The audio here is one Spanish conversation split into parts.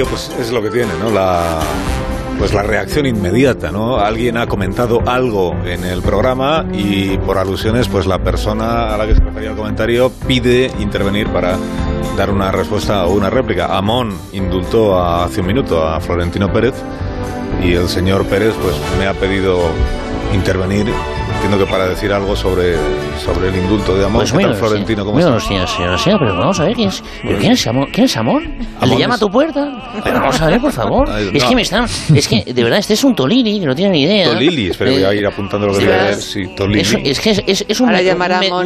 pues es lo que tiene, ¿no? La pues la reacción inmediata, ¿no? Alguien ha comentado algo en el programa y por alusiones, pues la persona a la que se refería el comentario pide intervenir para dar una respuesta o una réplica. Amón indultó hace un minuto a Florentino Pérez y el señor Pérez pues me ha pedido intervenir entiendo que para decir algo sobre, sobre el indulto de Amón. Pues muy Florentino? ¿Cómo muy señor, señor, señor, pero vamos a ver, ¿quién es, pero quién es Amón? ¿Quién es Amón? ¿Le llama a tu puerta? Pero vamos a ver, por favor. Es que me están... Es que, de verdad, este es un Tolili, que no tiene ni idea. Tolili, espero voy a ir apuntando lo que voy a ver. Sí, Tolili. Es, es que es, es un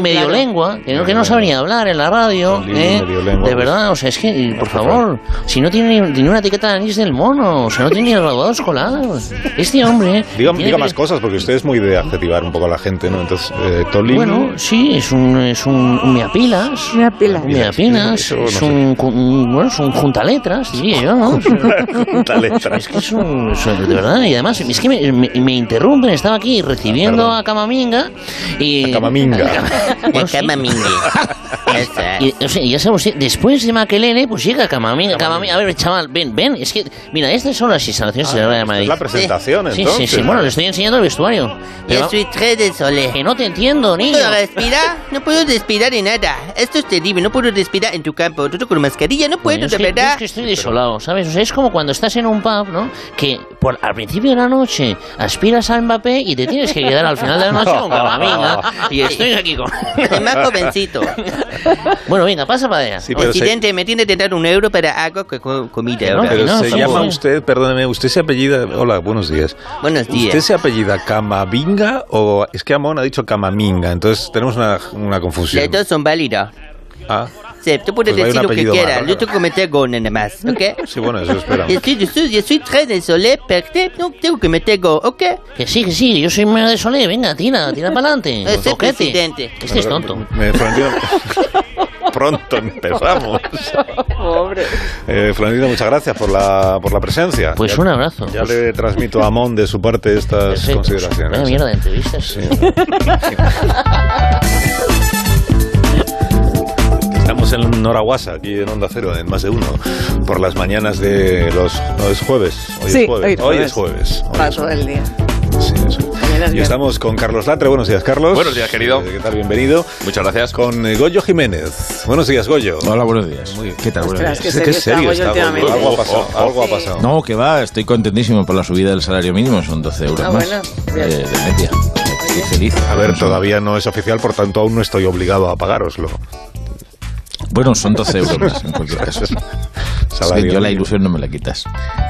medio lengua, que no, que no sabe ni hablar en la radio. ¿eh? De verdad, o sea, es que, por favor, si no tiene ni, ni una etiqueta de anís del mono, o sea, no tiene ni el graduado escolar. Este hombre... Diga, diga más cosas, porque usted es muy de adjetivar un poco a la gente, ¿no? Entonces, eh. Bueno, sí, es un, es un, un meapilas. Meapilas. Un meapilas. es un, un, bueno, es un juntaletras, sí, yo, ¿no? juntaletras. Es que es un, de verdad, y además, es que me, me, me interrumpen, estaba aquí recibiendo a Camaminga y... A Camaminga. A Camaminga. y, o sea, ya sabemos, después de Maquelele, pues llega Camaminga, Camaminga. A ver, chaval, ven, ven, es que, mira, estas son las instalaciones ah, de Madrid. Es la presentación, sí, entonces. Sí, sí, sí, bueno, le estoy enseñando el vestuario. Pero, Yo soy tres de Sole. Que no te entiendo, niño. ¿No puedo respirar? No puedo respirar en nada. Esto es terrible, no puedo respirar en tu campo. Tú con mascarilla no puedo, de verdad. Es que estoy desolado, ¿sabes? O sea, es como cuando estás en un pub, ¿no? Que por, al principio de la noche aspiras a Mbappé y te tienes que quedar al final de la noche con Camavinga. y estoy aquí con... más jovencito. bueno, venga, pasa para allá. Sí, Presidente, se... me tiene que dar un euro para algo que comida. No, pero no, se llama usted, perdóneme, usted se apellida... Hola, buenos días. Buenos días. ¿Usted se apellida Camavinga o es que Amón ha dicho Camaminga? Entonces tenemos una, una confusión. Las dos son válidas. Ah. Sí, tú puedes pues decir lo que quieras. Yo tengo que meter go nada más, ¿ok? Sí, bueno, eso esperamos. Yo soy, yo soy, yo soy tres de Solé, perfecto. No tengo que meter go, ¿ok? Que sí, que sí, yo soy medio de Solé. Venga, tira, tira para adelante. Ese presidente. Este es tonto. Me Pronto empezamos. Pobre. Eh, Florentino, muchas gracias por la, por la presencia. Pues ya, un abrazo. Ya le transmito a Amón de su parte estas Perfecto. consideraciones. Vaya mierda de entrevistas. Sí. Estamos en Noraguasa, aquí en Onda Cero, en más de uno, por las mañanas de los... No, es jueves. Hoy sí, es jueves. Hoy es jueves. Hoy Para es todo jueves. el día. Sí, eso. Y estamos con Carlos Latre. Buenos días, Carlos. Buenos días, querido. Eh, ¿Qué tal? Bienvenido. Muchas gracias. Con eh, Goyo Jiménez. Buenos días, Goyo. Hola, buenos días. Muy- ¿Qué tal? Buenos Ostras, días. que Qué serio serio está está Goyo. Algo ha últimamente. pasado. Oh, Algo ha pasado. No, que va, estoy contentísimo por la subida del salario mínimo, son 12 euros Ah, más bueno, eh, bien. de media. Estoy feliz. A ver, todavía no es oficial, por tanto aún no estoy obligado a pagároslo. Bueno, son 12 euros más en cualquier caso. Es que Salario yo la ilusión no me la quitas.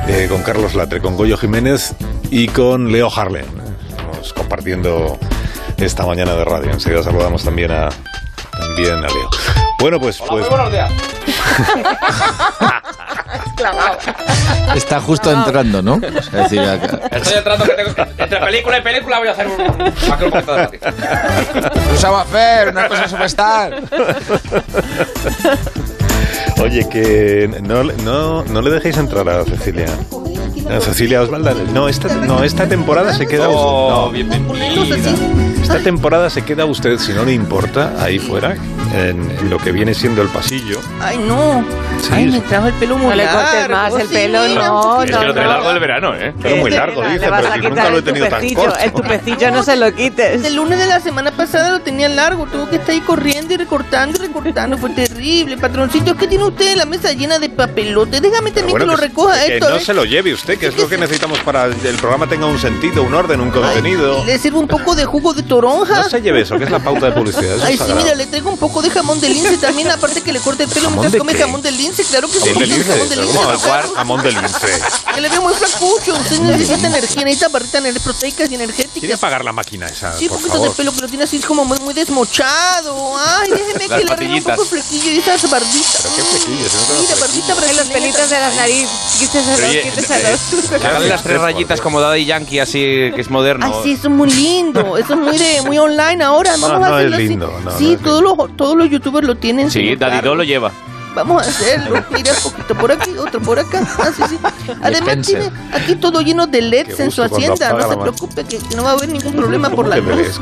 Eh, con Carlos Latre, con Goyo Jiménez y con Leo Harlem. Estamos compartiendo esta mañana de radio. Enseguida saludamos también a, también a Leo. Bueno, pues, pues buenos días. Está justo entrando, ¿no? Es decir, acá- Estoy entrando que tengo, entre película y película voy a hacer un, un, a hacer una cosa superstar. oye, que no, no, no le dejéis entrar a Cecilia. Cecilia Osvalda. No, esta, no, esta temporada se queda Oh, no, bienvenida. Esta temporada se queda usted, si no le importa, ahí fuera, en, en lo que viene siendo el pasillo. Ay, no. Sí, Ay, me trajo el pelo muy No le largo. cortes más el pelo, no. Es que lo no. trae largo del verano, ¿eh? Pero muy largo, le dice, pero si nunca lo he el tenido tan corto. El tupecillo no se lo quites. El lunes de la semana pasada lo tenía largo, tuvo que estar ahí corriendo y recortando y recortando, fue terrible. Patroncito, es que tiene usted la mesa llena de papelote, déjame también bueno, que lo que- recoja que esto. no ¿eh? se lo lleve usted, que es lo que necesitamos para que el programa tenga un sentido, un orden, un contenido. Le sirvo un poco de jugo de toronja. No se lleve eso, que es la pauta de publicidad. Ay, sí, mira, le traigo un poco de jamón de lince también, aparte que le corte el pelo ¿Jamón mientras come qué? jamón de lince, claro que sí. Jamón de lince, jamón de pero lince, ¿cómo va a jugar jamón de lince? Que le veo muy flacucho, usted necesita energía, necesita barritas proteicas y ¿Quiere energéticas. apagar la máquina esa, Sí, por poquito de pelo que lo tiene así como muy, muy desmochado. Ay, déjeme Las que le arregle un poco el flequillo y esas barbitas. Pero qué flequillos, Mira, flequillos. barbita Que los pelitos de la nariz. Quítese Oye, dos, quítese eh, dos. Hagan las tres rayitas como Daddy Yankee, así que es moderno. Ay, sí, eso es muy lindo. Eso es muy de muy online ahora. Vamos No, a no hacerlo es así. lindo, no, sí, no es todos, los, todos los youtubers lo tienen. Sí, Daddy. Do lo lleva. Vamos a hacerlo. Mira, poquito por aquí, otro por acá. Ah, sí, sí. Además, tiene aquí todo lleno de LEDs en su hacienda. No se preocupe, que, no va a haber ningún problema por la luz.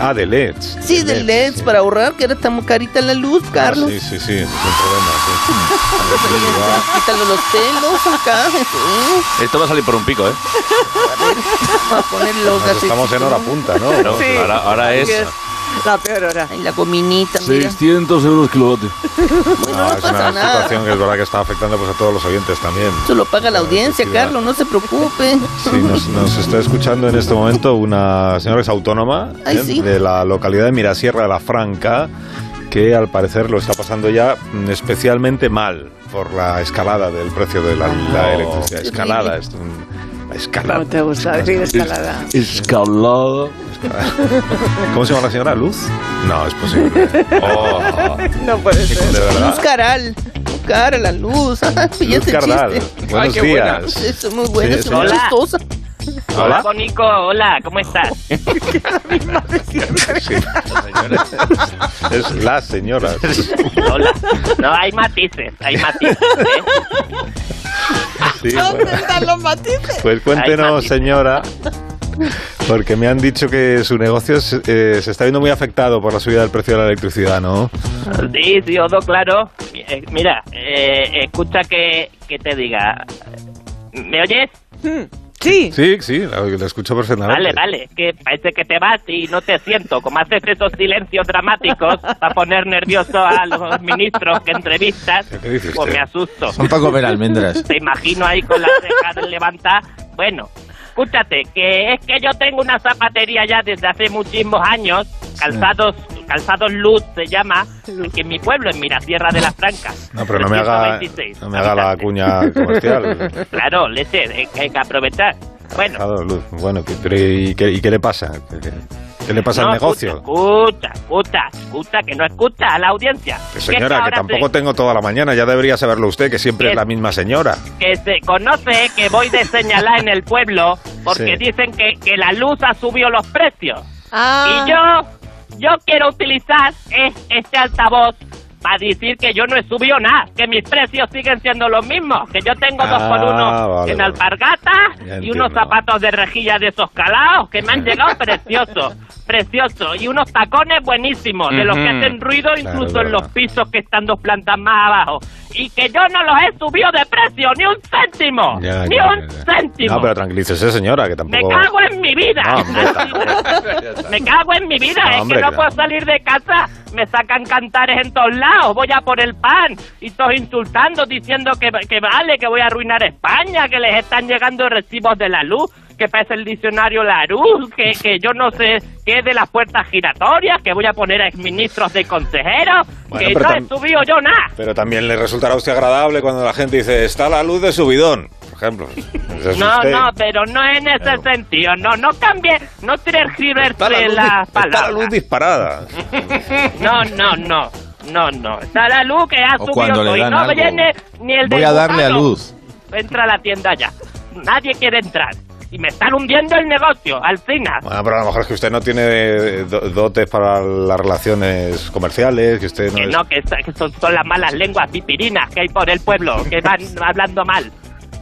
ah, de LEDs. Sí, de LEDs, para ahorrar, que ahora estamos carita la luz, ah, Carlos. sí, sí, sí, es un problema. Quítalo los pelos acá. Esto va a salir por un pico, ¿eh? Vamos a ponerlo Estamos en hora punta, ¿no? Sí. Ahora, ahora es... La peor hora. Y la cominita. 600 euros kilovatio. Bueno, no, es pasa una nada. situación que es verdad que está afectando pues, a todos los oyentes también. Eso lo paga la audiencia, Carlos, no se preocupe. Sí, nos, nos está escuchando en este momento una señora que es autónoma Ay, ¿eh? sí. de la localidad de Mirasierra de la Franca, que al parecer lo está pasando ya mm, especialmente mal por la escalada del precio de la, la electricidad. Qué Escalada, es un- la escalada. ¿Cómo te gusta decir escalada? Escalada. ¿Cómo se llama la señora? ¿Luz? No, es posible. Oh, No puede ser. Luz Caral. Cara, la luz. Luz ese Cardal. Buenos qué buena. días. Eso es muy bueno, Sí, muy Hola. chistosa. Hola. Bonico, hola, ¿cómo estás? Sí. Es la señora. Hola. No, hay matices, hay matices. ¿eh? Sí, ¿Dónde bueno. están los matices? Pues Ay, cuéntenos, matices. señora, porque me han dicho que su negocio se, eh, se está viendo muy afectado por la subida del precio de la electricidad, ¿no? Sí, sí, Odo, claro. Eh, Mira, eh, escucha que, que te diga. ¿Me oyes? Sí. Sí, sí, lo, lo escucho perfectamente. Vale, vale, que parece que te vas y no te siento. Como haces esos silencios dramáticos para poner nervioso a los ministros que entrevistas, ¿Qué dice pues me asusto. Son para comer almendras. Te imagino ahí con las cejas levantadas. Bueno, escúchate, que es que yo tengo una zapatería ya desde hace muchísimos años, calzados, calzados Luz se llama, que en mi pueblo, en Mirasierra de la Franca. No, pero no me haga, 326 no me haga la cuña comercial. Claro, leche, hay que hay que aprovechar. Bueno, Luz. Bueno, ¿qué- pero ¿y qué, y qué le pasa? ¿Qué, le pasa no, al negocio? Escucha, escucha, escucha, que no escucha a la audiencia. Que Que señora, que tampoco tengo toda la mañana, ya debería saberlo usted, que siempre ¿Qué? es la misma señora. que se conoce que voy de señalar en el pueblo porque Sí. dicen que, que la luz ha subido los precios. Ah. Y yo, yo quiero utilizar es- este altavoz para decir que yo no he subido nada, que mis precios siguen siendo los mismos, que yo tengo dos por Ah, uno vale, en vale. alpargata Ya y unos zapatos de rejilla de esos calados que me han llegado preciosos, preciosos, y unos tacones buenísimos, de los que hacen ruido incluso en los pisos que están dos plantas más abajo. Y que yo no los he subido de precio, ni un céntimo, Ya, ni ya, un ya, céntimo. No, pero tranquilícese, señora, que Me tampoco... cago en mi vida. No, hombre, Así- me cago en mi vida. No, es hombre, que no claro. puedo salir de casa. Me sacan cantares en todos lados. Voy a por el pan. Y todos insultando, diciendo que, que vale, que voy a arruinar España, que les están llegando recibos de la luz, que parece el diccionario la luz, que, que yo no sé qué de las puertas giratorias, que voy a poner a exministros de consejeros, Bueno, que no he subido yo nada. Pero también le resultará a usted agradable cuando la gente dice, está la luz de subidón, por ejemplo. No, no, pero no en ese Claro. sentido. No, no cambie, no la, tergiverse luz, las di- está la luz disparada. No, no, no, no, no. Está la luz que ha O subido y no viene ni el Voy a darle a luz. Entra a la tienda ya. Nadie quiere entrar. Y me están hundiendo el negocio, Alcina. Bueno, pero a lo mejor es que usted no tiene eh, do- dotes para las relaciones comerciales, que usted no Que es... no, que son, son las malas lenguas pipirinas que hay por el pueblo, que van hablando mal.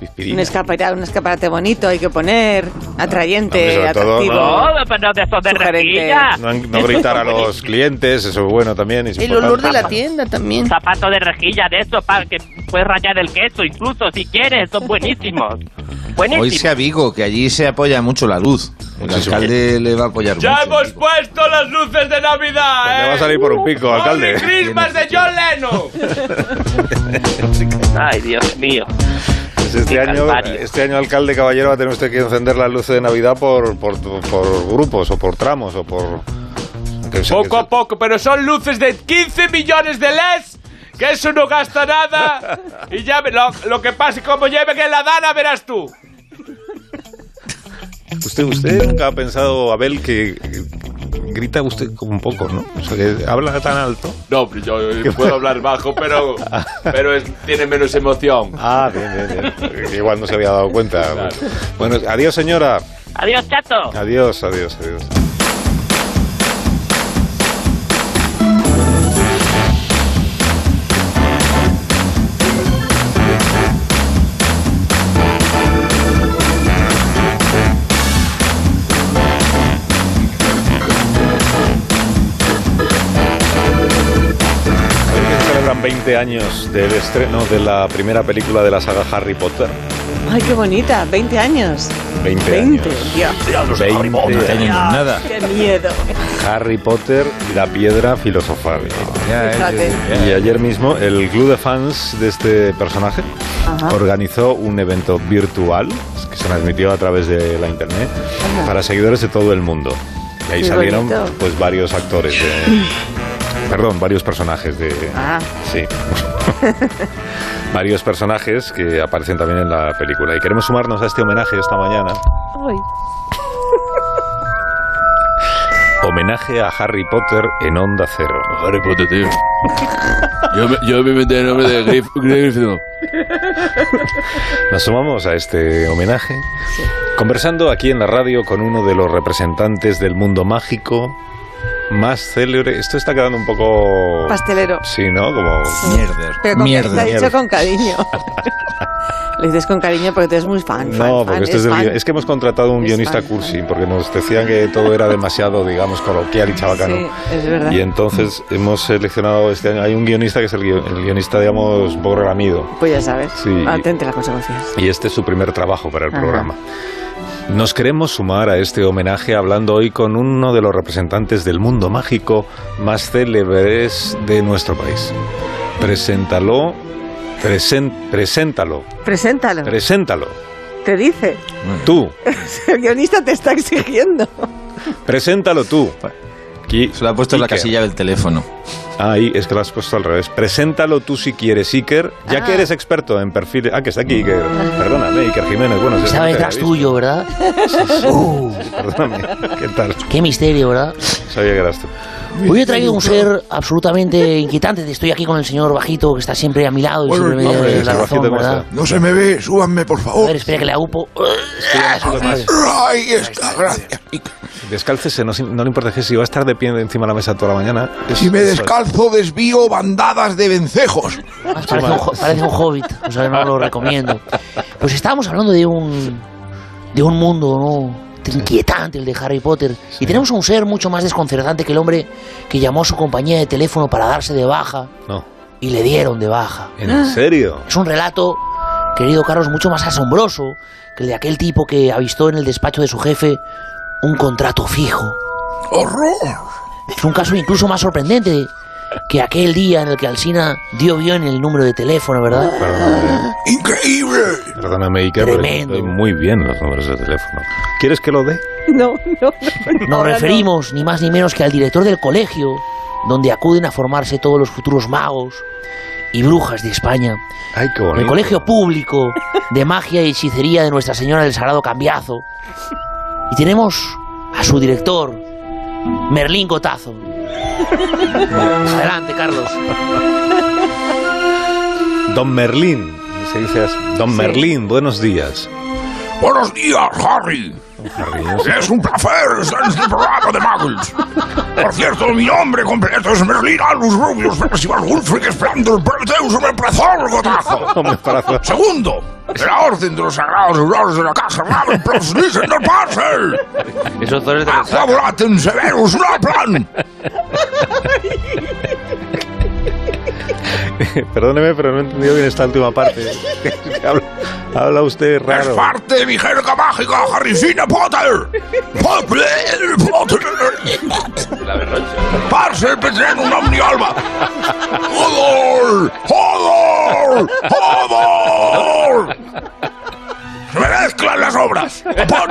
Pispirina. Un escaparate, un escaparate bonito hay que poner, atrayente, Hombre, sobre todo, atractivo. No, pero de esos de. No, no gritar a los clientes, eso es bueno también. es El importante. olor de la tienda también. Zapato de rejilla de esos para que puedes rayar el queso, incluso si quieres, son buenísimos. Buenísimos. Hoy se a Vigo, que allí se apoya mucho la luz. El Muchísimo. alcalde le va a apoyar ¡Ya mucho. hemos puesto las luces de Navidad! Pues le ¿eh? va a salir por un pico, alcalde. ¡Holy Christmas de John Lennon! Ay, Dios mío. Pues este, año, este año, alcalde caballero, va a tener usted que encender las luces de Navidad por, por, por grupos o por tramos o por... que se- que Poco se- a poco, pero son luces de 15 millones de LEDs. Que eso no gasta nada. Y ya lo, lo que pase, como lleven en la dana, verás tú. Usted, usted nunca ha pensado, Abel, que grita usted como un poco, ¿no? O sea, que habla tan alto. No, yo puedo hablar bajo, pero, pero es- tiene menos emoción. Ah, bien, bien, bien. Igual no se había dado cuenta. Bueno, adiós, señora. Adiós, chato. Adiós, adiós, adiós. 20 años del estreno de la primera película de la saga Harry Potter. Ay, qué bonita, 20 años. 20, 20, años. Dios. 20 años. nada. Qué miedo. Harry Potter y la piedra filosofal. Fíjate. Y ayer mismo el club de fans de este personaje Ajá. organizó un evento virtual que se transmitió a través de la internet para seguidores de todo el mundo. Y ahí Qué salieron bonito. pues varios actores de perdón, varios personajes de Ah. sí. varios personajes que aparecen también en la película y queremos sumarnos a este homenaje esta mañana. Ay. Homenaje a Harry Potter en Onda Cero. Harry Potter, tío. Yo me, yo me metí el nombre de Grif, Gryffindor. Nos sumamos a este homenaje conversando aquí en la radio con uno de los representantes del mundo mágico más célebre. Esto está quedando un poco... Pastelero. Sí, ¿no? Como... Mierder. Pero con, Mierder. lo dicho con cariño. Lo dices con cariño porque tú eres muy fan. fan, No, fan, porque esto es, del fan. guion- es que hemos contratado un Es guionista fan, cursi, fan. porque nos decían que todo era demasiado, digamos, coloquial y chabacano. Sí, es verdad. Y entonces hemos seleccionado este año, hay un guionista que es el, guio- el guionista, digamos, relamido. Pues ya sabes. Sí. Atente a las consecuencias. Y este es su primer trabajo para el Ajá. programa. Nos queremos sumar a este homenaje hablando hoy con uno de los representantes del mundo mágico más célebres de nuestro país. Preséntalo, presen- preséntalo, Preséntalo. preséntalo. te dice. Tú, El guionista te está exigiendo. preséntalo tú. Aquí, Se lo ha puesto en la casilla del teléfono. Ahí, es que lo has puesto al revés. Preséntalo tú si quieres, Iker. Ya Ah. que eres experto en perfiles... Ah, que está aquí, Iker. Perdóname, Iker Jiménez. Bueno, sí, Estaba no detrás tuyo, ¿verdad? Uh, visto. Perdóname. ¿Qué tal? qué misterio, ¿verdad? Sabía que eras tú. Hoy he traído un ser absolutamente inquietante. Estoy aquí con el señor Bajito, que está siempre a mi lado y Bueno, siempre me hombre, da la razón, Bajito, ¿cómo ¿verdad? No se me ve, súbanme, por A favor. ver, espera que le agupo. Ahí está, gracias. Descálcese, no, no le importa que si va a estar de pie encima de la mesa toda la mañana. Es- Si me eso descalzo, desvío bandadas de vencejos. Parece un, parece un hobbit, o sea, no lo recomiendo. Pues estábamos hablando de un de un mundo ¿no? inquietante, el de Harry Potter, y tenemos un ser mucho más desconcertante que el hombre que llamó a su compañía de teléfono para darse de baja No, y le dieron de baja. ¿en serio? Es un relato, querido Carlos, mucho más asombroso que el de aquel tipo que avistó en el despacho de su jefe un contrato fijo. ¡Horror! Es un caso incluso más sorprendente que aquel día en el que Alsina dio bien el número de teléfono, ¿verdad? Perdóname, ¡Increíble! perdóname Iker, pero Tremendo. estoy muy bien los números de teléfono. ¿Quieres que lo dé? No, no, no. Nos no. referimos ni más ni menos que al director del colegio, donde acuden a formarse todos los futuros magos y brujas de España. Ay, qué El bonito. colegio público de magia y hechicería de Nuestra Señora del Sagrado Cambiazo. Y tenemos a su director, Merlín Gotazo. Adelante, Carlos. Don Merlín. Se dice así. Don Merlín, buenos días. Buenos días, Harry. Es un placer estar en este programa de Muggles. Por cierto, mi nombre completo es Merlin Albus Rubius Percival Wulfric Esperando el Prometheus me plazó el gotazo. Segundo, de la orden de los sagrados errores de la casa Ravencroft Nissen del Parcel. Esos dos de Aqua severus plan. Perdóneme, pero no he entendido bien esta última parte. habla, habla usted Es raro. parte de mi jerga mágica, Harry Cine Potter. Potter, Potter. Parcel Petrén un omni alma. ¡Hodor! ¡Hodor! ¡Hodor! Mezclan las obras. Pon.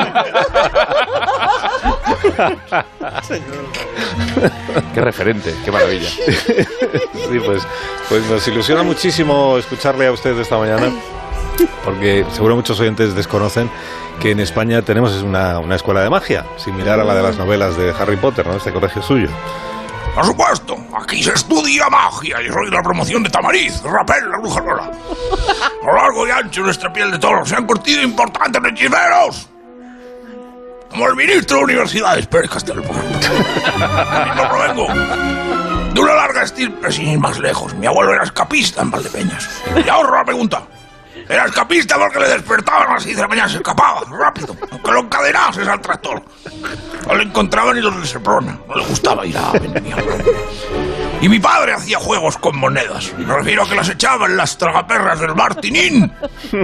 Qué referente, qué maravilla. Sí, pues, pues nos ilusiona muchísimo escucharle a usted esta mañana, porque seguro muchos oyentes desconocen que en España tenemos una, una escuela de magia, similar a la de las novelas de Harry Potter, ¿no? Este colegio suyo. Por supuesto, aquí se estudia magia y soy de la promoción de Tamariz, Rapel, la bruja Lola. A lo largo y ancho de nuestra piel de toro se han curtido importantes hechiceros. Como el ministro de Universidades, Pérez ejemplo. Yo provengo de una larga estirpe sin ir más lejos. Mi abuelo era escapista en Valdepeñas. Y ahorro la pregunta. Era escapista porque le despertaban a las 6 de la mañana y se escapaba, rápido. Aunque lo encadenases al tractor. No le encontraban ni los de Seprona. No le gustaba ir a Avenida. Y mi padre hacía juegos con monedas. Me refiero a que las echaba en las tragaperras del Martinín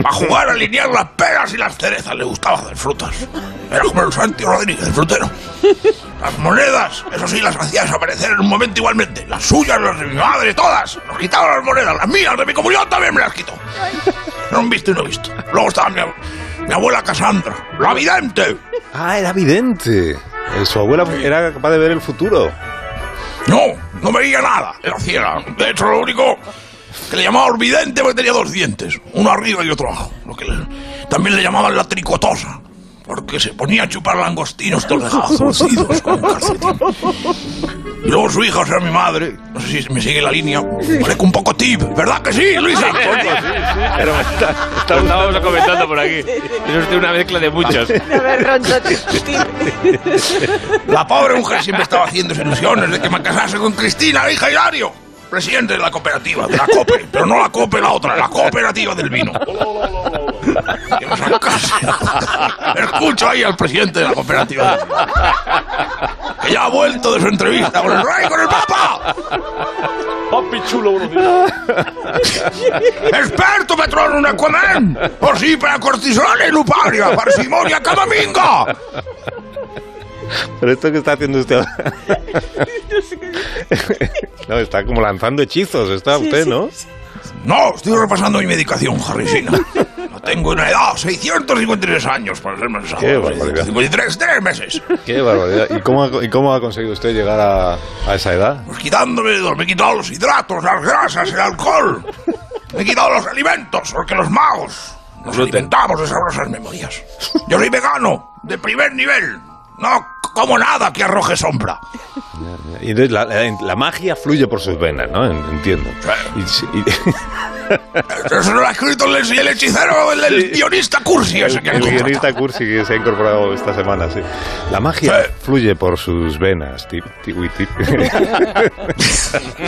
a jugar a alinear las peras y las cerezas. Le gustaba hacer frutas. Era como el Santi Rodríguez, el frutero. Las monedas, eso sí, las hacía desaparecer en un momento igualmente. Las suyas, las de mi madre, todas. Nos quitaba las monedas, las mías, de mi comunión también me las quitó. Era un visto y no visto. Luego estaba mi, mi abuela Cassandra, la vidente. Ah, era vidente. Eh, Su abuela era capaz de ver el futuro. No, no veía nada, era ciega. De hecho, lo único que le llamaban vidente porque tenía dos dientes, uno arriba y otro abajo. Lo que le- también le llamaban la tricotosa, porque se ponía a chupar langostinos todos los con calcetín. Y luego su hija, o sea, mi madre, no sé si me sigue la línea, parezco un poco tip, ¿verdad que sí, Luisa? Pero está- estábamos comentando por aquí. Es usted una mezcla de muchos. La pobre mujer siempre estaba haciendo ilusiones de que me casase con Cristina, la hija de Hilario, presidente de la cooperativa, de la COPE, pero no la COPE la otra, la cooperativa del vino. Escucho ahí al presidente de la cooperativa del vino, que ya ha vuelto de su entrevista con el rey, con el papa. Papi chulo, Experto petróleo en Aquaman, por sí para cortisone, luparia, parsimonia, camaminga. Pero esto que está haciendo usted ahora. no, está como lanzando hechizos, está usted, ¿no? No, estoy repasando mi medicación, Harrisina. No tengo una edad, 653 años, para ser más exacto. Qué barbaridad. 53, tres meses. Qué barbaridad. ¿Y cómo, ha, y cómo ha conseguido usted llegar a, a esa edad? Pues quitándome, me he quitado los hidratos, las grasas, el alcohol. Me he quitado los alimentos, porque los magos nos alimentamos de sabrosas memorias. Yo soy vegano, de primer nivel. No como nada que arroje sombra. Y entonces la, la- la magia fluye por sus venas, ¿no? En- Entiendo. Y- Eso lo ha escrito el, el hechicero, el, el guionista Cursi ese que el guionista Cursi que se ha incorporado esta semana, sí. La magia fluye por sus venas. Tip, tip, tip.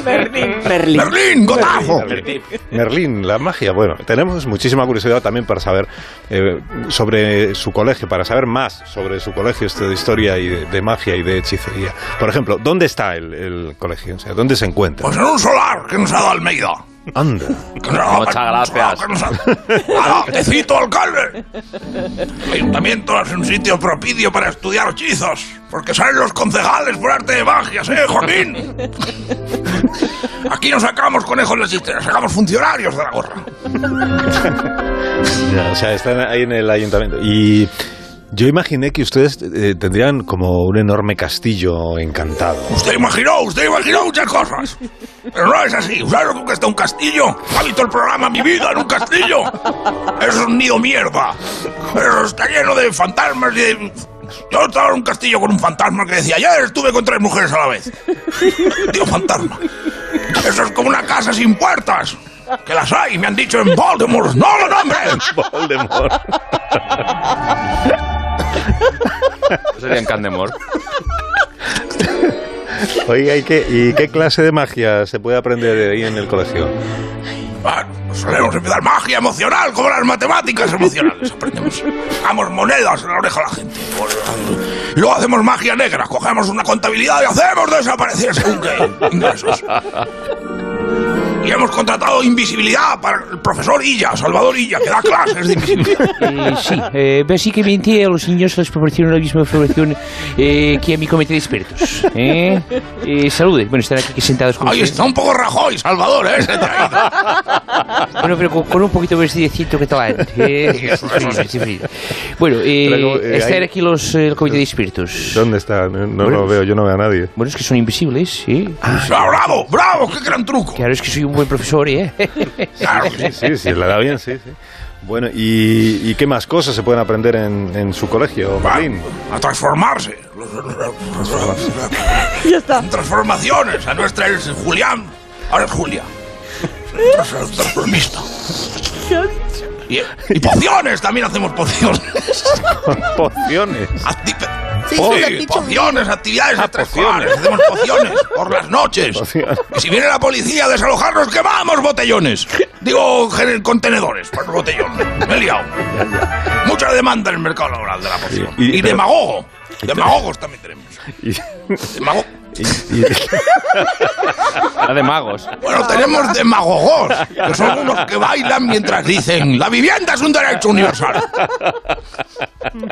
Merlín. Merlín. Merlín, gotazo. Merlín, la magia. Bueno, tenemos muchísima curiosidad también para saber eh, sobre su colegio, para saber más sobre su colegio este de historia y de, de magia y de hechicería. Por ejemplo, ¿dónde está el, el colegio? O sea, ¿dónde se encuentra? Pues en un solar que nos ha dado Almeida. Anda. Muchas gracias. que nos ha- ¡Hala, te cito, alcalde! El ayuntamiento es un sitio propicio para estudiar hechizos, porque salen los concejales por arte de magias, ¿eh, Joaquín? Aquí no sacamos conejos de chistera, sacamos funcionarios de la gorra. Ya, o sea, están ahí en el ayuntamiento. Y yo imaginé que ustedes eh, tendrían como un enorme castillo encantado. Usted imaginó, usted imaginó muchas cosas. Pero no es así. ¿Sabes lo que está un castillo? ¿Ha visto el programa Mi Vida en un castillo? Eso es un nido mierda. Eso está lleno de fantasmas y de... Yo estaba en un castillo con un fantasma que decía, ayer estuve con tres mujeres a la vez. Tío fantasma. Eso es como una casa sin puertas. Que las hay, me han dicho en Baltimore. ¡No lo nombres! Voldemort. Eso sería en Candemore. Oiga, ¿y qué, ¿y qué clase de magia se puede aprender ahí en el colegio? Ah, solemos empezar magia emocional, como las matemáticas emocionales. Aprendemos. Damos monedas en la oreja a la gente. Y luego hacemos magia negra. Cogemos una contabilidad y hacemos desaparecer según qué ingresos. Y hemos contratado invisibilidad para el profesor Illa, Salvador Illa, que da clases de invisibilidad. Eh, sí, eh, básicamente a los niños les proporciono la misma información eh, que a mi comité de expertos. ¿eh? Eh, salude. Bueno, están aquí sentados con Ahí está un poco Rajoy, Salvador, ¿eh? Bueno, pero con, con un poquito más de ciento. Eh, sí. sí, sí. Bueno, eh, eh, están aquí los eh, el comité de expertos. ¿Dónde está? No, no Bueno, lo veo, yo no veo a nadie. Bueno, es que son invisibles, ¿sí? Ah, ¡Bravo, bravo! ¡Qué gran truco! Claro, es que soy un buen profesor, ¿eh? Claro que sí. Sí, sí, le da bien, sí, sí. Bueno, ¿y, y qué más cosas se pueden aprender en, en su colegio, Va, Berlín? a transformarse. Ya está. Transformaciones. A nuestra es Julián. Ahora es Julia. Transformista. Y, y pociones, también hacemos pociones. Pociones. Sí, pociones, actividades Ah. Hacemos pociones por las noches. Pociones. Y si viene la policía a desalojarnos, quemamos botellones. Digo, contenedores para el botellón. Me he liado. Mucha demanda en el mercado laboral de la poción. Y- y- Y, demagogo. Demagogos también tenemos. Y- Demago- de magos. Bueno, tenemos demagogos, que son unos que bailan mientras dicen la vivienda es un derecho universal.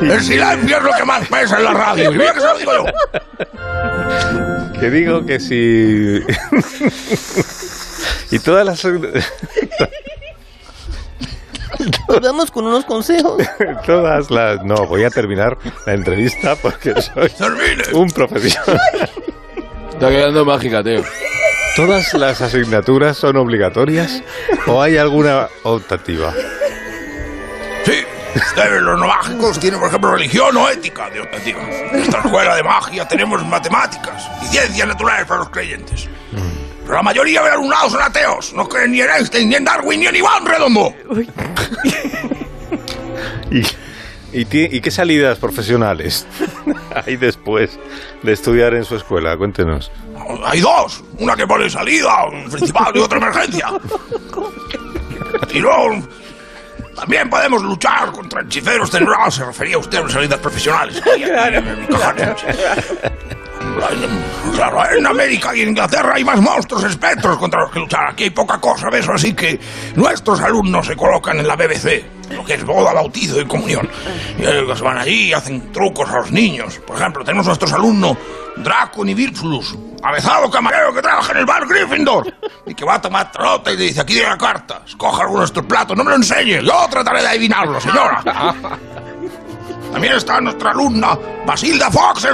El silencio es lo que más pesa en la radio. Y mira que se lo digo yo. Que digo que si... y todas las... Vamos con unos consejos. todas las... No, voy a terminar la entrevista porque soy un profesional. Está quedando mágica, tío. ¿Todas las asignaturas son obligatorias o hay alguna optativa? Sí, los no mágicos tienen, por ejemplo, religión o ética de optativa. En esta escuela de magia tenemos matemáticas y ciencias naturales para los creyentes. Pero la mayoría de alumnados son ateos. No creen ni en Einstein, ni en Darwin, ni en Iván Redondo. ¿Y, y, y qué salidas profesionales hay después de estudiar en su escuela? Cuéntenos. Hay dos. Una que pone salida, un principal y otra emergencia. Y luego... También podemos luchar contra hechiceros tenebrados. Se refería usted a las salidas profesionales. Claro, en América y en Inglaterra hay más monstruos espectros contra los que luchar. Aquí hay poca cosa de eso, así que nuestros alumnos se colocan en la BBC, lo que es boda, bautizo y comunión. Y ellos van allí y hacen trucos a los niños. Por ejemplo, tenemos nuestros alumnos Draco y Virtulus, avezado camarero que trabaja en el bar Gryffindor y que va a tomar trota y le dice, aquí tiene la carta, escoja alguno de estos platos, no me lo enseñe, yo trataré de adivinarlo, señora. También está nuestra alumna Basilda Fox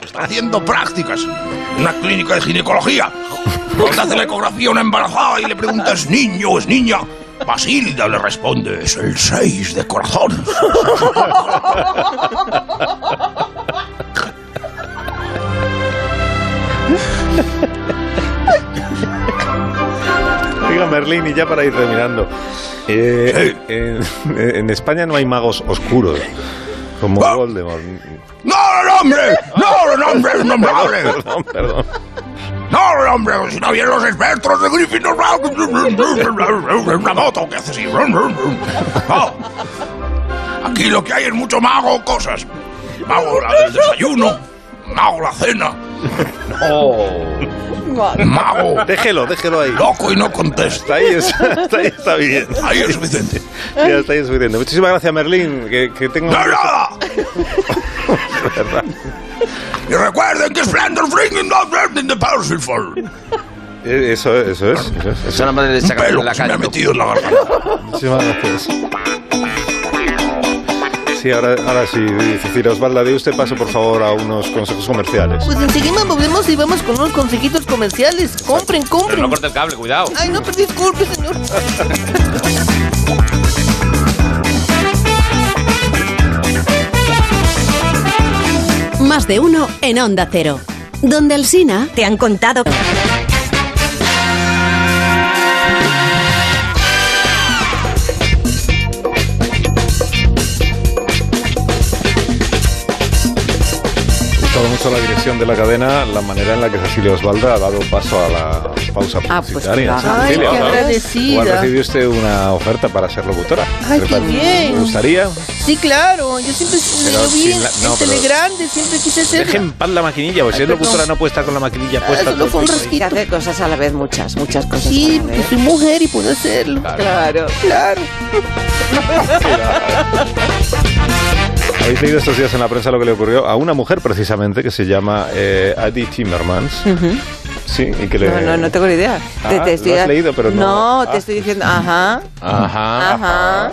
Está haciendo prácticas en una clínica de ginecología. Cuando hace la ecografía a una embarazada y le pregunta ¿es niño o es niña? Basilda le responde es el 6 de corazones. Oiga, Merlín, y ya para ir terminando. eh, en, en España no hay magos oscuros, como Voldemort. ¡No, no, hombre! ¡No, no, hombre! ¡No, hombre! Perdón, perdón. ¡No, no, hombre! Si no vienen los espectros de Gryffindor... ¡Una moto que hace así! No. Aquí lo que hay es mucho mago cosas. Mago del desayuno, mago la cena, mago... Déjelo, déjelo ahí. Loco y no contesta. Ahí está, hasta ahí está bien. Ahí es suficiente. Sí, hasta ahí es suficiente. Muchísimas gracias, Merlín. Que, que tengo... ¡De nada! verdad. Y recuerden que Splendor Fringing not in the Percival. Eh, Eso, eso es. Eso es. Esa es la madre de Un sacar pelo de la que se me calle. ha metido en la garganta. Muchísimas gracias. Sí, ahora, ahora sí, Cecilia Osvalda, de usted paso por favor a unos consejos comerciales. Pues enseguida volvemos y vamos con unos consejitos comerciales. Compren, Pero compren. no corte el cable, cuidado. Ay, no, pero disculpe, señor. Más de uno en Onda Cero. Donde el Sina te han contado. Gustado mucho la dirección de la cadena, la manera en la que Cecilia Osvalda ha dado paso a la pausa Ah, pues publicitaria. claro. Ay, qué recibió usted una oferta para ser locutora. Ay, ¿Le qué bien. ¿Le gustaría? Sí, claro. Yo siempre Pero lo vi la- no, en Telegrande, siempre quise Deje ser. en paz la maquinilla, porque si es locutora no puede estar con la maquinilla Ah, puesta. solo fue un que rasquito. hacer cosas a la vez, muchas, muchas cosas Sí, a la porque vez. soy mujer y puedo hacerlo. Claro. Claro. Habéis leído estos días en la prensa lo que le ocurrió a una mujer precisamente que se llama eh, Adi Timmermans. Sí, y que le... No, no, no tengo ni idea. Ah, lo has leído, pero no. No, Ah. te estoy diciendo, ajá. Ajá. Ajá.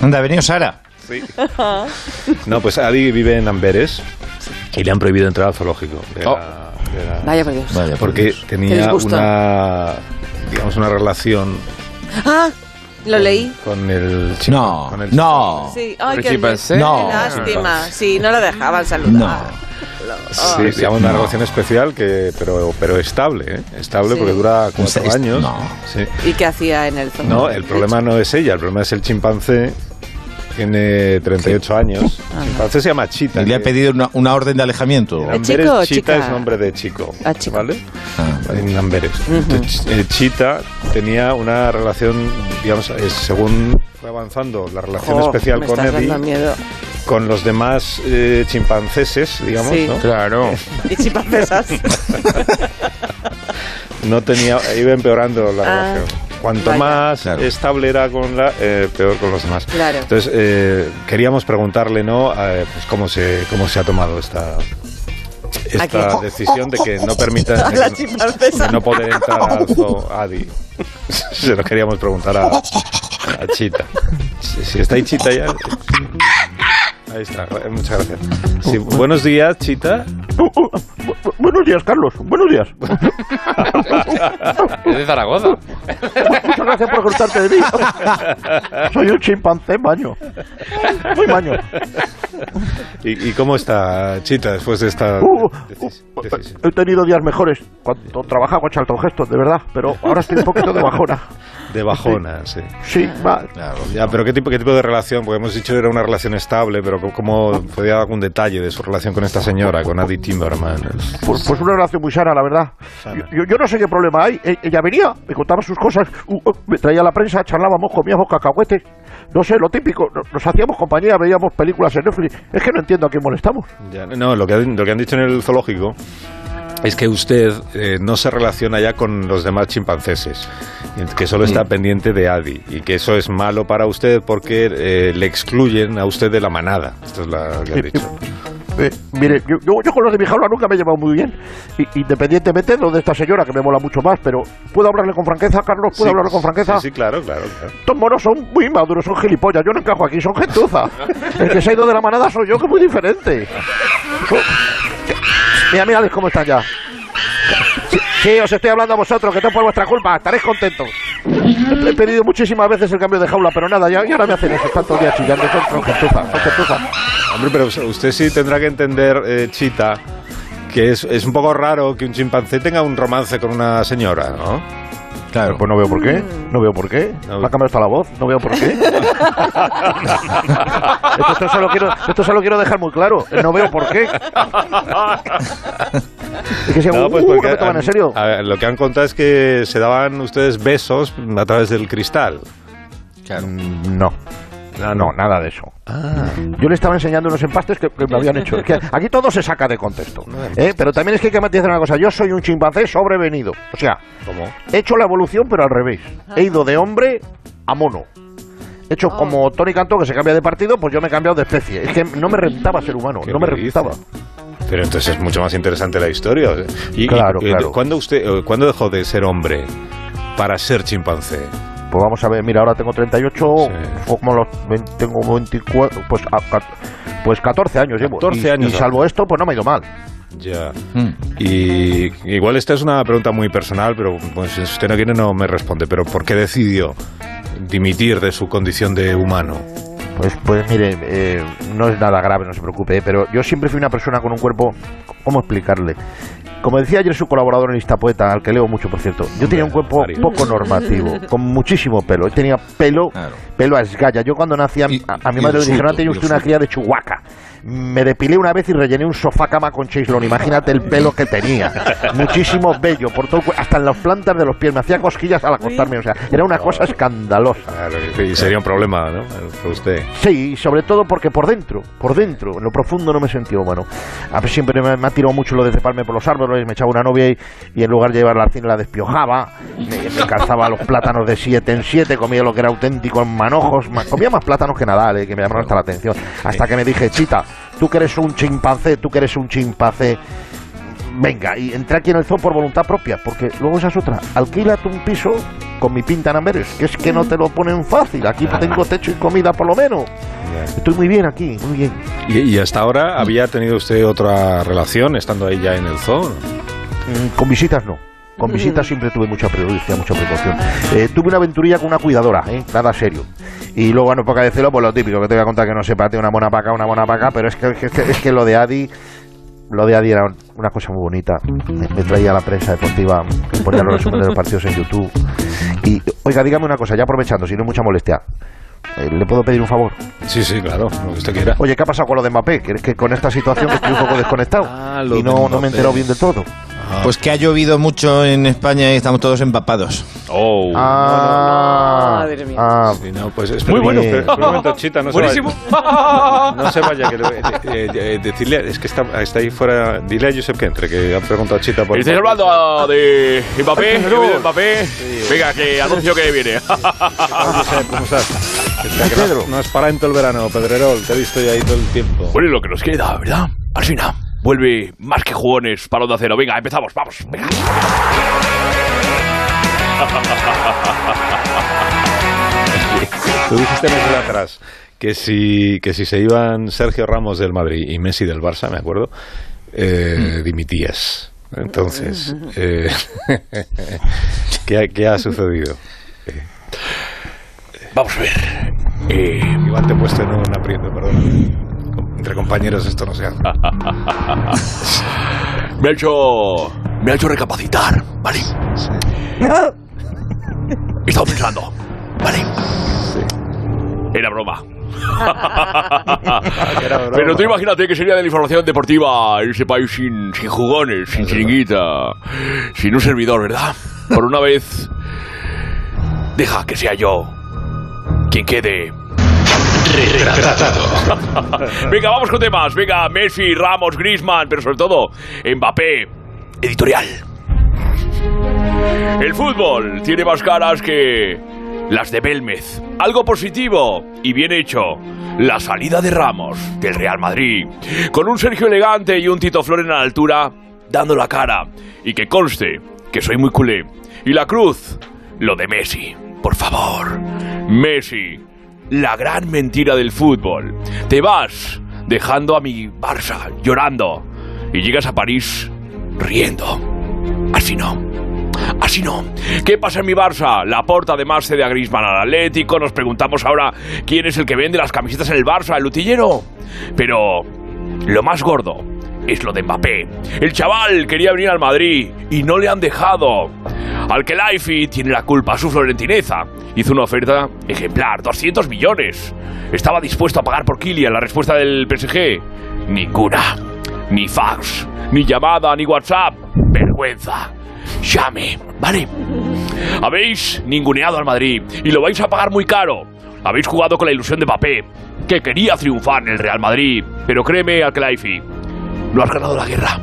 Anda, ha venido Sara. Sí. No, pues Adi vive en Amberes y le han prohibido entrar al zoológico. Oh. Vaya por Dios. Vaya, por porque Dios. Tenía una, digamos, una relación Ah, lo leí. con el chico. No, con el no. Sí, ay, ¿Pero qué, chimpancé? qué No. lástima. Sí, no lo dejaban saludar. No. Sí, digamos, una relación especial, que pero pero estable, ¿eh? Estable Sí. porque dura cuatro Es- años. no. Sí. ¿Y qué hacía en el zoo? No, el problema no es ella, el problema es el chimpancé. Tiene 38 años. El chimpancé se llama Chita. Y le ha pedido una, una orden de alejamiento. en ¿Es Amberes, chico o Chita chica? es nombre de chico. Ah, chico. ¿Vale? Ah. en Amberes. Entonces, eh, Chita tenía una relación, digamos, eh, según fue avanzando la relación Jo, especial me con estás Eddie, dando miedo. con los demás eh, chimpanceses, digamos, Sí. ¿no? Claro. Y chimpancesas. no tenía, iba empeorando la Ah, relación. Cuanto vaya. más Claro. estable era con la, eh, peor con los demás. Claro. Entonces eh, queríamos preguntarle, ¿no? Eh, pues cómo se cómo se ha tomado esta esta Aquí. decisión de que no permita A la de, no poder entrar zoo Adi. Se lo queríamos preguntar a, a Chita. Si, si está ahí Chita ya. Ahí está. Muchas gracias. Sí, buenos días, Chita. Buenos días, Carlos. Buenos días. Es de Zaragoza. Muchas gracias por acordarte de mí. Soy un chimpancé maño. Muy maño. ¿Y, y cómo está Chita después de esta Uh, uh, decisión? he tenido días mejores cuando trabajaba con Charlton Heston, de verdad. Pero ahora estoy un poquito de bajona. De bajona, sí. Sí, va. Ya, pero ¿qué tipo, ¿qué tipo de relación? Porque hemos dicho que era una relación estable, pero ¿cómo podía dar algún detalle de su relación con esta señora, con Adi Timberman? Pues, pues una relación muy sana, la verdad. Yo, yo- yo no sé qué problema hay. E- Ella venía, me contaba sus cosas, me traía la prensa, charlábamos, comíamos cacahuetes. No sé, lo típico. no- Nos hacíamos compañía, veíamos películas en Netflix. Es que no entiendo a quién molestamos. Ya, no, lo que, lo que han dicho en el zoológico es que usted eh, no se relaciona ya con los demás chimpancéses, que solo está pendiente de Adi y que eso es malo para usted porque eh, le excluyen a usted de la manada. Esto es lo que han dicho. Eh, mire, yo, yo, con los de mi jaula nunca me he llevado muy bien. Independientemente de lo de esta señora, que me mola mucho más, pero ¿puedo hablarle con franqueza, Carlos? ¿Puedo Sí, hablarle con franqueza? Sí, sí, claro, claro, claro. Estos monos son muy maduros, son gilipollas. Yo no encajo aquí, son gentuza. El que se ha ido de la manada soy yo, que es muy diferente. Son- Mira, mira cómo están ya. Sí, os estoy hablando a vosotros, que todo por vuestra culpa. Estaréis contentos. He pedido muchísimas veces el cambio de jaula, pero nada, ya, ya ahora me hacen eso. Están todo el día chillando, son gentuza. Hombre, pero usted sí tendrá que entender, eh, Chita, que es, es un poco raro que un chimpancé tenga un romance con una señora, ¿no? Claro. Pues no veo por qué, no veo por qué. No. Cambiado hasta la voz, no veo por qué. esto, esto solo quiero, esto solo quiero dejar muy claro, no veo por qué. Es que si No, pues uh, porque no me toman en serio. a ver, lo que han contado es que se daban ustedes besos a través del cristal. Mm, No. No, no, nada de eso. Yo le estaba enseñando unos empastes que, que me habían hecho. Que aquí todo se saca de contexto. ¿eh? Pero también es que hay que matizar una cosa. Yo soy un chimpancé sobrevenido. O sea, ¿Cómo? he hecho la evolución, pero al revés. He ido de hombre a mono. He hecho como Tony Cantó, que se cambia de partido, pues yo me he cambiado de especie. Es que no me rentaba ser humano, ¿Qué no me rentaba. Pero entonces es mucho más interesante la historia. Y, Claro, y- claro. ¿cuándo, usted, eh, ¿Cuándo dejó de ser hombre para ser chimpancé? Pues vamos a ver, mira, ahora tengo 38, fue como los 20 tengo 24, pues, a- pues 14 años llevo. 14 Y- años Y salvo esto, pues no me ha ido mal. Ya. Y igual esta es una pregunta muy personal, pero pues, si usted no quiere no me responde. Pero ¿por qué decidió dimitir de su condición de humano? Pues, pues mire, eh, no es nada grave, no se preocupe, ¿eh? pero yo siempre fui una persona con un cuerpo, ¿cómo explicarle? Como decía ayer su colaborador en Lista Poeta, al que leo mucho, por cierto, yo tenía un cuerpo poco normativo, con muchísimo pelo. Yo tenía pelo, pelo a esgalla. Yo cuando nací, a, a- a mi y madre le dijeron, "Ah, y el usted una fruto". cría de Chihuahua. Me depilé una vez y rellené un sofá cama con Chaislon. Imagínate el pelo que tenía. Muchísimo bello, por todo hasta en las plantas de los pies. Me hacía cosquillas al acostarme. O sea, era una cosa escandalosa. Claro, y sería un problema, ¿no? Para usted. Sí, y sobre todo porque por dentro, por dentro, en lo profundo no me sentía humano. A mí siempre me, ha tirado mucho lo de treparme por los árboles, me echaba una novia y, y en lugar de llevarla al cine la despiojaba, me, me calzaba los plátanos de siete en siete, comía lo que era auténtico en manojos, ma- comía más plátanos que Nadal, eh, que me llamaron hasta la atención. Hasta que me dije, chita, tú que eres un chimpancé, tú que eres un chimpancé, venga, y entré aquí en el zoo por voluntad propia, porque luego esa es otra, alquílate un piso con mi pinta en Amberes, que es que no te lo ponen fácil, aquí tengo techo y comida por lo menos. Estoy muy bien aquí, muy bien. ¿Y, y hasta ahora había tenido usted otra relación estando ahí ya en el zoo? Mm, Con visitas no. Con visitas siempre tuve mucha prudencia, mucha precaución. Eh, tuve una aventurilla con una cuidadora, ¿eh? nada serio. Y luego, en época de celo, pues lo típico, que te voy a contar que no se pate una buena paca, una buena paca, pero es que, es que, es que lo de Adi, lo de Adi era una cosa muy bonita. Me, me traía la prensa deportiva, ponía los resúmenes de los partidos en YouTube. Y, oiga, dígame una cosa, ya aprovechando, si no es mucha molestia, eh, ¿le puedo pedir un favor? Sí, sí, claro, lo que usted quiera. Oye, ¿qué ha pasado con lo de Mbappé? Que es que con esta situación que estoy un poco desconectado Ah, y de no, no me he enterado bien del todo. Pues que ha llovido mucho en España y estamos todos empapados. Oh. Ah, Madre mía. ah, Sí, no, pues espera, Muy bueno. espera un momento, Chita, no Buenísimo. se vaya. No se vaya, que le- eh, eh, eh, decirle, es que está, está ahí fuera, dile a Josep que entre, que ha preguntado Chita por... ¿Estáis hablando de Mbappé? ¿Qué viene de Mbappé? Venga, que anuncio que viene. Josep, ¿cómo estás? Que no, no es para en todo el verano, Pedrerol, te he visto ya ahí todo el tiempo. Bueno, y lo que nos queda, ¿verdad? Alcina, vuelve más que jugones para Onda Cero. Venga, empezamos, vamos. Venga. Tú dijiste meses atrás que si, que si se iban Sergio Ramos del Madrid y Messi del Barça, me acuerdo, eh, dimitías. Entonces, eh, ¿qué, ha- qué ha sucedido? Vamos a ver. Eh, Igual te he puesto en un aprieto, perdón. Entre compañeros esto no se hace. me ha hecho. Me ha hecho recapacitar, ¿vale? He estado pensando, ¿vale? Era broma. Era broma. Pero tú imagínate que sería de la información deportiva en ese país sin, sin jugones, sin chiringuita, sin un servidor, ¿verdad? Por una vez, deja que sea yo quien quede. Venga, vamos con temas. Venga, Messi, Ramos, Griezmann, pero sobre todo Mbappé. Editorial. El fútbol tiene más caras que las de Belmez. Algo positivo y bien hecho. La salida de Ramos del Real Madrid. Con un Sergio elegante y un Tito Flores a la altura, dando la cara. Y que conste que soy muy culé. Y la cruz, lo de Messi. Por favor. Messi. La gran mentira del fútbol. Te vas dejando a mi Barça llorando. Y llegas a París riendo. Así no. Así no. ¿Qué pasa en mi Barça? La porta además cede a Griezmann al Atlético. Nos preguntamos ahora quién es el que vende las camisetas en el Barça, el utillero. Pero lo más gordo es lo de Mbappé. El chaval quería venir al Madrid y no le han dejado. Al que Laifi tiene la culpa, su florentineza. Hizo una oferta ejemplar, 200 millones. Estaba dispuesto a pagar por Kylian. La respuesta del PSG, ninguna. Ni fax, ni llamada, ni WhatsApp. Vergüenza. Llame, ¿vale? Habéis ninguneado al Madrid y lo vais a pagar muy caro. Habéis jugado con la ilusión de Mbappé, que quería triunfar en el Real Madrid. Pero créeme, Alkelaifi, no has ganado la guerra,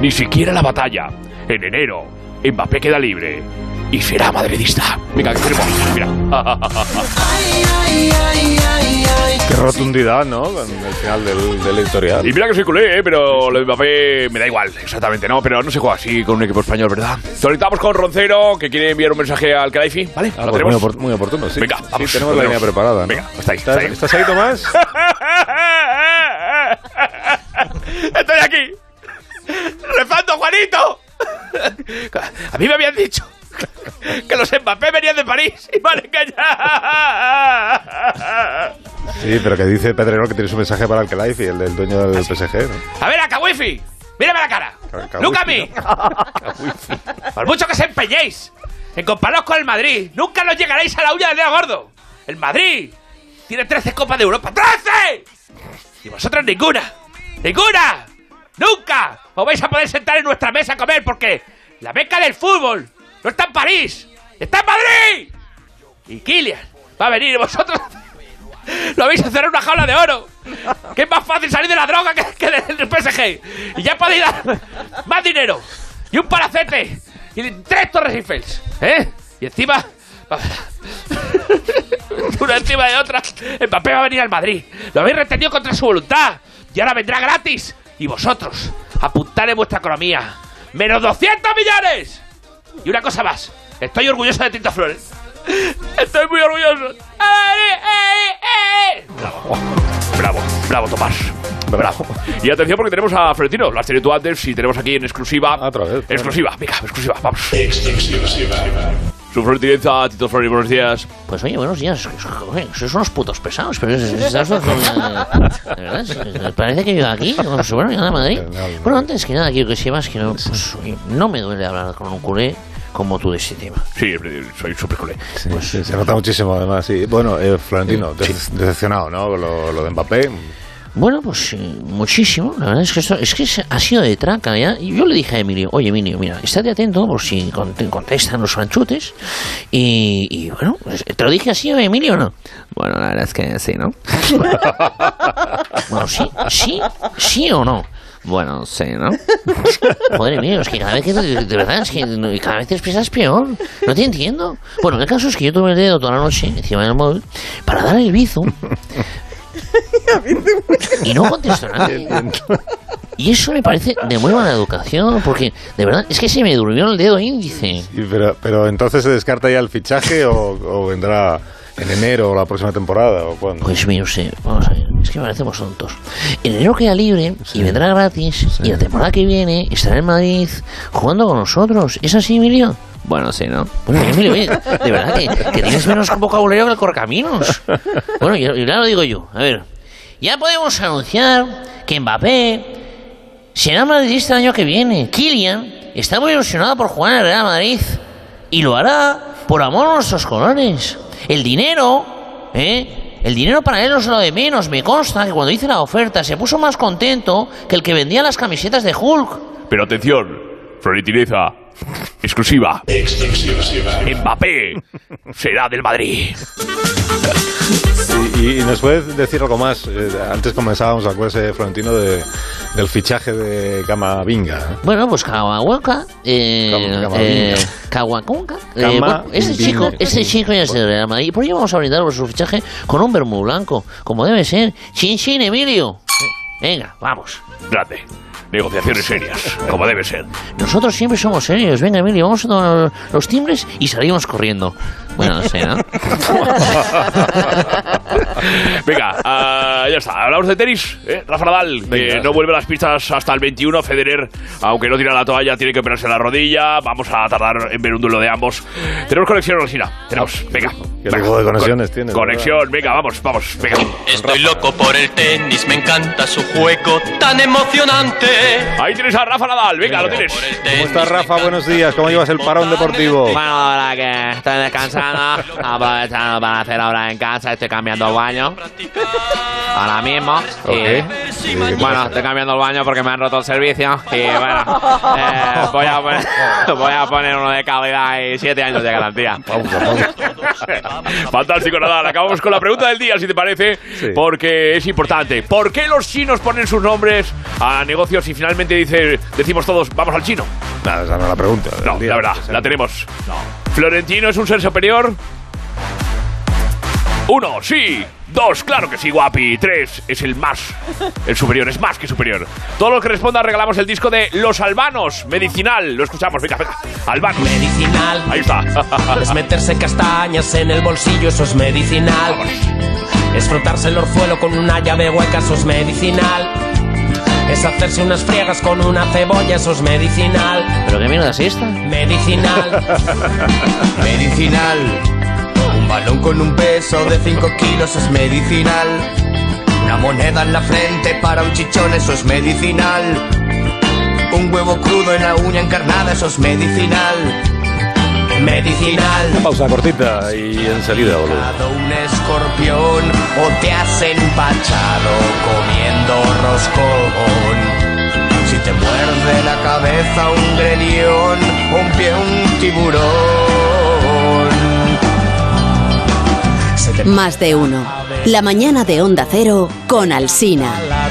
ni siquiera la batalla. En enero, Mbappé queda libre y será madridista. Venga, que tenemos, mira. Qué rotundidad, ¿no? Con el final del, del editorial. Y mira que soy culé, ¿eh? pero lo de Mbappé me da igual, exactamente, ¿no? Pero no se juega así con un equipo español, ¿verdad? Conectamos con Roncero, que quiere enviar un mensaje al Calaifi, ¿vale? Ah, ¿Lo pues muy, tenemos? opor- muy oportuno, sí. Venga, Sí, vamos, tenemos lo la línea tenemos. preparada. ¿no? Venga, está ahí, ¿Estás, está ahí. ¿Estás ahí, Tomás? A mí me habían dicho que los Mbappé venían de París y me han engañado. Sí, pero que dice Pedrerol que tienes un mensaje para el Life y el del dueño del PSG, ¿no? A ver, acá wifi, mírame la cara. ¡Look a mí! Por mucho que se empeñéis en compararos con el Madrid, nunca nos llegaréis a la uña del dedo gordo. El Madrid tiene 13 Copas de Europa. ¡13! Y vosotros ninguna. ¡Ninguna! ¡Nunca! Os vais a poder sentar en nuestra mesa a comer porque la beca del fútbol no está en París, está en Madrid. Y Kylian va a venir y vosotros lo vais a hacer una jaula de oro. Que es más fácil salir de la droga que, del PSG. Y ya podéis dar más dinero. Y un palacete. Y tres torres Eiffel. ¿Eh? Y encima... una encima de otra. Mbappé va a venir al Madrid. Lo habéis retenido contra su voluntad. Y ahora vendrá gratis. Y vosotros, apuntad en vuestra economía. ¡Menos 200 millones! Y una cosa más. Estoy orgulloso de Tito Flores. Estoy muy orgulloso. ¡Eh, eh, eh! Bravo, bravo, bravo, Tomás. Bravo. Y atención porque tenemos a Florentino. Lo has tenido tú antes y tenemos aquí en exclusiva. Otra vez. Exclusiva, venga, exclusiva, vamos. Su Florentinenza, Tito Flores, buenos días. Pues oye, buenos días. Joder, sois unos putos pesados, pero es, es- es- de verdad, es- es- parece que yo aquí, pues, bueno, yo a Madrid. Bueno, antes que nada, quiero que sepas que no, pues, oye, no me duele hablar con un culé como tú de este tema. Sí, soy súper culé. Sí, sí, se nota muchísimo, además. Sí. Bueno, eh, Florentino, de- decepcionado, ¿no? Con Lo, lo de Mbappé. Bueno, pues eh, muchísimo. La verdad es que esto es que ha sido de traca ya. Y yo le dije a Emilio, oye Emilio, mira, estate atento por si contestan los franchutes. Y, y bueno, pues, ¿te lo dije así, Emilio, o no? Bueno, la verdad es que sí, ¿no? bueno, sí, sí, sí o no. Bueno, sí, ¿no? Madre mía, es que cada vez que de verdad es que cada vez te expresas peor. No te entiendo. Bueno, el caso es que yo tuve el dedo toda la noche encima del móvil para dar el bizo. y no contestó nada. Y eso me parece de muy buena educación, porque de verdad es que se me durmió el dedo índice. pero, pero entonces se descarta ya el fichaje o vendrá ¿En enero o la próxima temporada o cuándo? Pues mire usted, vamos a ver, es que parecemos tontos. En enero queda libre y vendrá gratis y la temporada que viene estará en Madrid jugando con nosotros. ¿Es así, Emilio? Bueno, sí, ¿no? Bueno, Emilio, de verdad que, tienes menos vocabulario que el correcaminos. Bueno, y, ya lo digo yo. A ver, ya podemos anunciar que Mbappé será madridista el año que viene. Kylian está muy ilusionado por jugar en el Real Madrid y lo hará por amor a nuestros colores. El dinero, ¿eh? El dinero para él no es lo de menos. Me consta que cuando hice la oferta se puso más contento que el que vendía las camisetas de Hulk. Pero atención, Floritineza, exclusiva. Exclusiva. Mbappé será del Madrid. y, nos puedes decir algo más. Eh, antes comenzábamos, acuérdese, Florentino, de, del fichaje de Camavinga. Bueno, pues Kawawanka, eh, eh, Kawakunka, eh, ese chico, ese chico ya se Real Madrid. Por ello vamos a brindar por su fichaje con un vermú blanco, como debe ser. Chin chin, Emilio. Venga, vamos. Grande negociaciones serias, como debe ser. Nosotros siempre somos serios. Venga, Emilio, vamos a tomar los timbres y salimos corriendo. Bueno, no sé, ¿no? Venga, uh, ya está. Hablamos de tenis. ¿eh? Rafa Nadal, que no vuelve a las pistas hasta el 21. Federer, aunque no tira la toalla, tiene que operarse la rodilla. Vamos a tardar en ver un duelo de ambos. Tenemos conexión, Rosina. Tenemos. Venga. ¿Qué tipo de conexiones tiene? Conexión. Venga, vamos, vamos. Venga. Estoy loco por el tenis. Me encanta su juego tan emocionante. Ahí tienes a Rafa Nadal. Venga, lo tienes. ¿Cómo estás, Rafa? Buenos días. ¿Cómo llevas el parón deportivo? Bueno, ahora que estoy descansando aprovechando para hacer ahora en casa, estoy cambiando el baño. Ahora mismo. Y, bueno, estoy cambiando el baño porque me han roto el servicio. Y bueno, eh, voy, a poner, voy a poner uno de calidad y siete años de garantía. Fantástico, nada. Acabamos con la pregunta del día, si te parece, porque es importante. ¿Por qué los chinos ponen sus nombres a negocios y finalmente dice, decimos todos, vamos al chino? Nada, esa no es la pregunta. No, la verdad, la tenemos. ¿Florentino es un ser superior? Uno, sí. Dos, claro que sí, guapi. Tres, es el más. El superior, es más que superior. Todo lo que responda regalamos el disco de Los Albanos, Medicinal. Lo escuchamos, venga, venga. Albanos. Medicinal. Ahí está. es meterse castañas en el bolsillo, eso es medicinal. Es frotarse el orzuelo con una llave hueca, eso es medicinal. Es hacerse unas friegas con una cebolla, eso es medicinal. ¿Pero qué mierda es esta? Medicinal. medicinal. Un balón con un peso de 5 kilos es medicinal. Una moneda en la frente para un chichón, eso es medicinal. Un huevo crudo en la uña encarnada, eso es medicinal. Medicinal. pausa cortita y enseguida volvemos. un escorpión o te has empachado comiendo roscón. Si te muerde la cabeza un grelión, un pie un tiburón. Más de uno. La mañana de Onda Cero con Alsina.